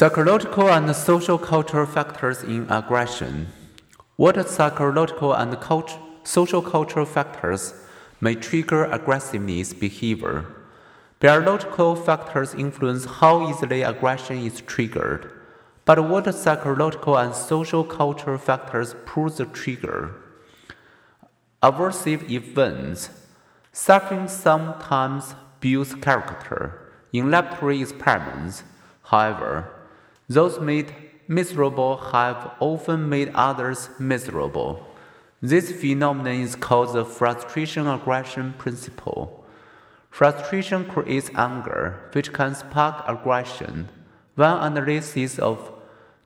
Psychological and social cultural factors in aggression. What psychological and cult- social cultural factors may trigger aggressiveness behavior? Biological factors influence how easily aggression is triggered. But what psychological and social cultural factors pull the trigger? Aversive events. Suffering sometimes builds character. In laboratory experiments, however, those made miserable have often made others miserable. This phenomenon is called the frustration aggression principle. Frustration creates anger, which can spark aggression. One analysis of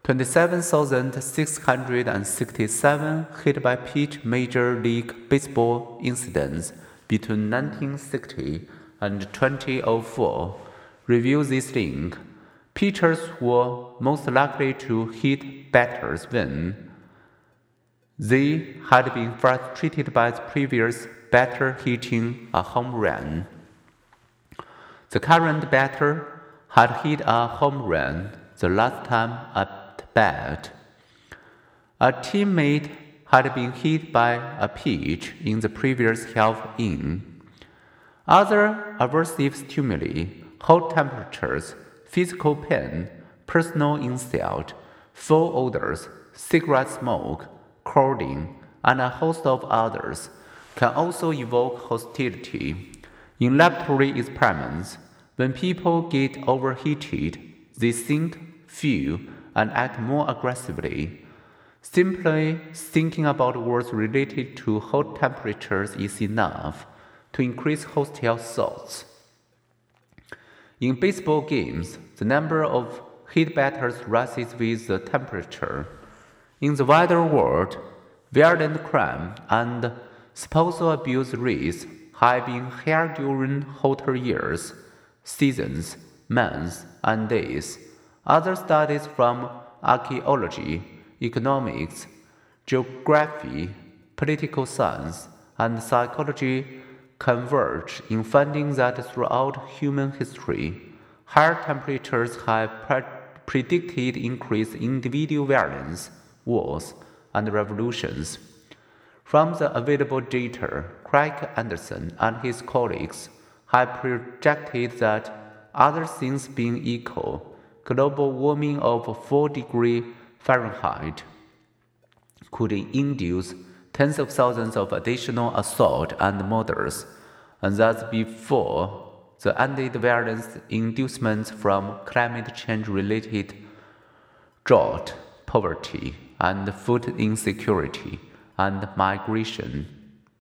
27,667 hit by pitch Major League Baseball incidents between 1960 and 2004 reveals this link. Pitchers were most likely to hit batters when they had been frustrated by the previous batter hitting a home run. The current batter had hit a home run the last time at bat. A teammate had been hit by a pitch in the previous half inning. Other aversive stimuli, hot temperatures, physical pain, personal insult, foul odors, cigarette smoke, crowding, and a host of others can also evoke hostility. In laboratory experiments, when people get overheated, they think, feel, and act more aggressively. Simply thinking about words related to hot temperatures is enough to increase hostile thoughts. In baseball games, the number of hit batters rises with the temperature. In the wider world, violent crime and spousal abuse rates have been higher during hotter years, seasons, months, and days. Other studies from archaeology, economics, geography, political science, and psychology converge in finding that throughout human history, higher temperatures have pre- predicted increased individual violence, wars, and revolutions. From the available data, Craig Anderson and his colleagues have projected that, other things being equal, global warming of 4 degrees Fahrenheit could induce tens of thousands of additional assault and murders, and that before the added violence inducements from climate change related drought, poverty, and food insecurity and migration